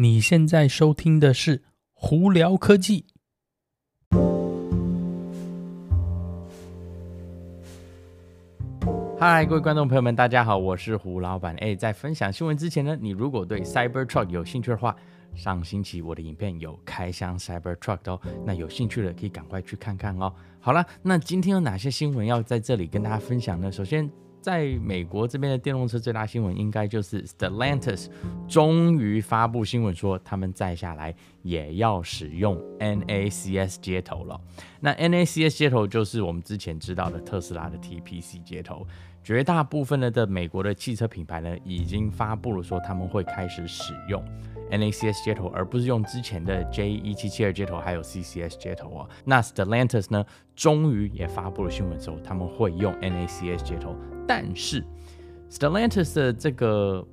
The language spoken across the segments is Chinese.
你现在收听的是胡聊科技。嗨，各位观众朋友们，大家好，我是胡老板。哎，在分享新闻之前呢，你如果对 Cybertruck 有兴趣的话，上星期我的影片有开箱 Cybertruck 哦，那有兴趣的可以赶快去看看哦。好了，那今天有哪些新闻要在这里跟大家分享呢？首先，在美国这边的电动车最大新闻，应该就是 Stellantis 终于发布新闻说，他们再下来也要使用 NACS 接头了。那 NACS 接头就是我们之前知道的特斯拉的 TPC 接头。绝大部分的的美国的汽车品牌呢，已经发布了说他们会开始使用 NACS 接头，而不是用之前的 J1772 接头还有 CCS 接头啊。那 Stellantis 呢，终于也发布了新闻之后，他们会用 NACS 接头。但是 Stellantis 的这个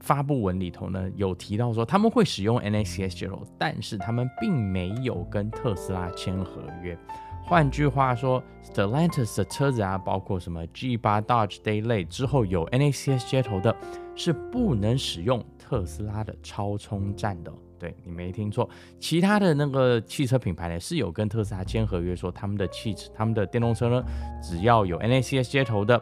发布文里头呢，有提到说他们会使用 NACS 接头，但是他们并没有跟特斯拉签合约。换句话说，Stellantis 的车子啊，包括什么 G8 Dodge Daylight 之后有 NACS 接头的，是不能使用特斯拉的超充站的。对，你没听错，其他的那个汽车品牌呢，是有跟特斯拉签合约，说他们的汽车、他们的电动车呢，只要有 NACS 接头的。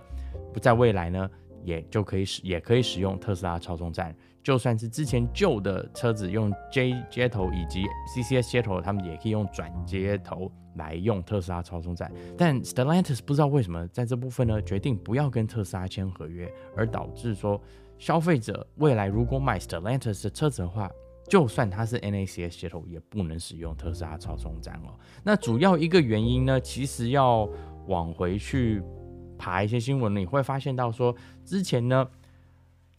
不在未来呢，也就可以使也可以使用特斯拉超充站，就算是之前旧的车子用 J 接头以及 CCS 接头，他们也可以用转接头来用特斯拉超充站。但 Stellantis 不知道为什么在这部分呢，决定不要跟特斯拉签合约，而导致说消费者未来如果买 Stellantis 的车子的话，就算它是 NACS 接头，也不能使用特斯拉超充站哦。那主要一个原因呢，其实要往回去。爬一些新闻，你会发现到说，之前呢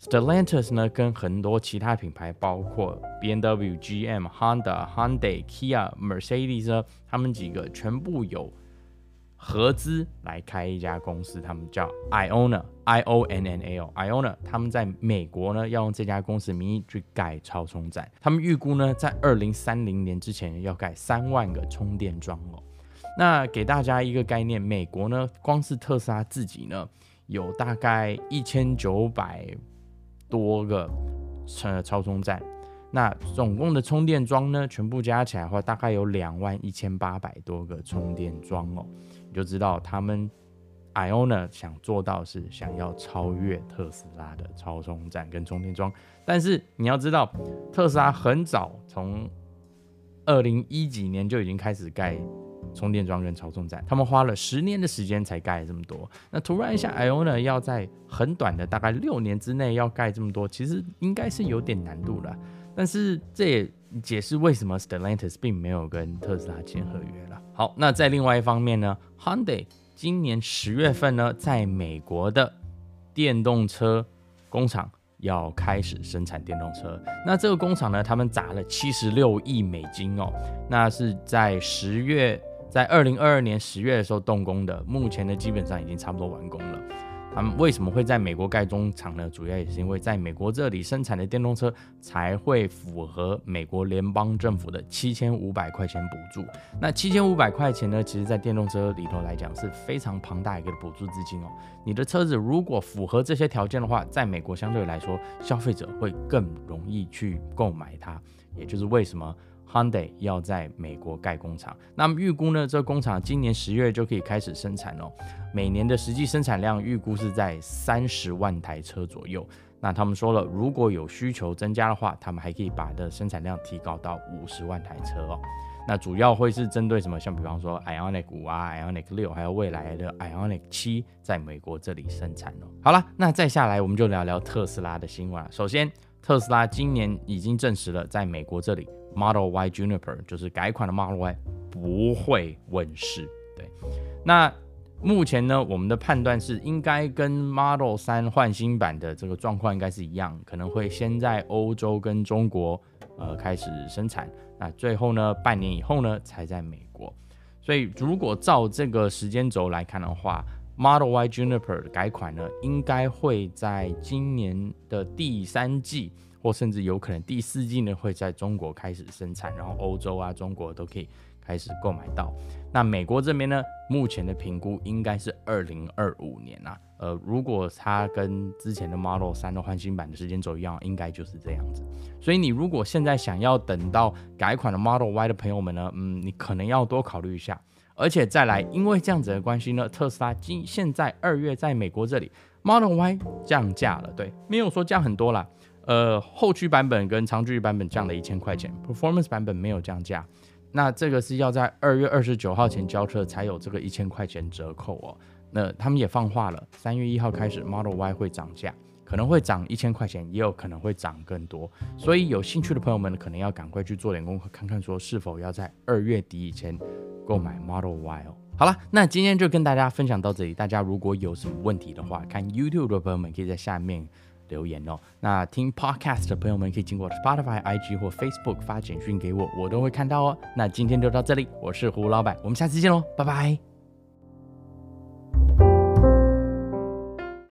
，Stellantis 呢跟很多其他品牌，包括 BMW、GM、Honda、Hyundai、Kia、Mercedes 呢，他们几个全部有合资来开一家公司，他们叫 Iona，I O N N A O，Iona，他们在美国呢要用这家公司名义去盖超充站，他们预估呢在二零三零年之前要盖三万个充电桩哦。那给大家一个概念，美国呢，光是特斯拉自己呢，有大概一千九百多个车超充站，那总共的充电桩呢，全部加起来的话，大概有两万一千八百多个充电桩哦，你就知道他们 Iona 想做到是想要超越特斯拉的超充站跟充电桩，但是你要知道，特斯拉很早从二零一几年就已经开始盖。充电桩跟超充站，他们花了十年的时间才盖这么多。那突然一下，Iona 要在很短的大概六年之内要盖这么多，其实应该是有点难度了。但是这也解释为什么 Stellantis 并没有跟特斯拉签合约了。好，那在另外一方面呢，Hyundai 今年十月份呢，在美国的电动车工厂要开始生产电动车。那这个工厂呢，他们砸了七十六亿美金哦，那是在十月。在二零二二年十月的时候动工的，目前呢基本上已经差不多完工了。他们为什么会在美国盖中厂呢？主要也是因为在美国这里生产的电动车才会符合美国联邦政府的七千五百块钱补助。那七千五百块钱呢，其实在电动车里头来讲是非常庞大一个补助资金哦。你的车子如果符合这些条件的话，在美国相对来说消费者会更容易去购买它，也就是为什么。Hyundai 要在美国盖工厂，那么预估呢，这工厂今年十月就可以开始生产哦。每年的实际生产量预估是在三十万台车左右。那他们说了，如果有需求增加的话，他们还可以把的生产量提高到五十万台车哦。那主要会是针对什么？像比方说 Ionic 五啊、Ionic 六，还有未来的 Ionic 七，在美国这里生产哦。好了，那再下来我们就聊聊特斯拉的新闻。首先，特斯拉今年已经证实了，在美国这里。Model Y Juniper 就是改款的 Model Y 不会问世。对，那目前呢，我们的判断是应该跟 Model 3换新版的这个状况应该是一样，可能会先在欧洲跟中国呃开始生产，那最后呢，半年以后呢才在美国。所以如果照这个时间轴来看的话，Model Y Juniper 改款呢，应该会在今年的第三季。或甚至有可能第四季呢会在中国开始生产，然后欧洲啊、中国都可以开始购买到。那美国这边呢，目前的评估应该是二零二五年啊。呃，如果它跟之前的 Model 3的换新版的时间轴一样，应该就是这样子。所以你如果现在想要等到改款的 Model Y 的朋友们呢，嗯，你可能要多考虑一下。而且再来，因为这样子的关系呢，特斯拉今现在二月在美国这里 Model Y 降价了，对，没有说降很多啦。呃，后驱版本跟长距离版本降了一千块钱，Performance 版本没有降价。那这个是要在二月二十九号前交车才有这个一千块钱折扣哦。那他们也放话了，三月一号开始，Model Y 会涨价，可能会涨一千块钱，也有可能会涨更多。所以有兴趣的朋友们可能要赶快去做点功课，看看说是否要在二月底以前购买 Model Y 哦。好了，那今天就跟大家分享到这里。大家如果有什么问题的话，看 YouTube 的朋友们可以在下面留言哦。那听 Podcast 的朋友们可以经过 Spotify、IG 或 Facebook 发简讯给我，我都会看到哦。那今天就到这里，我是胡老板，我们下期见喽，拜拜。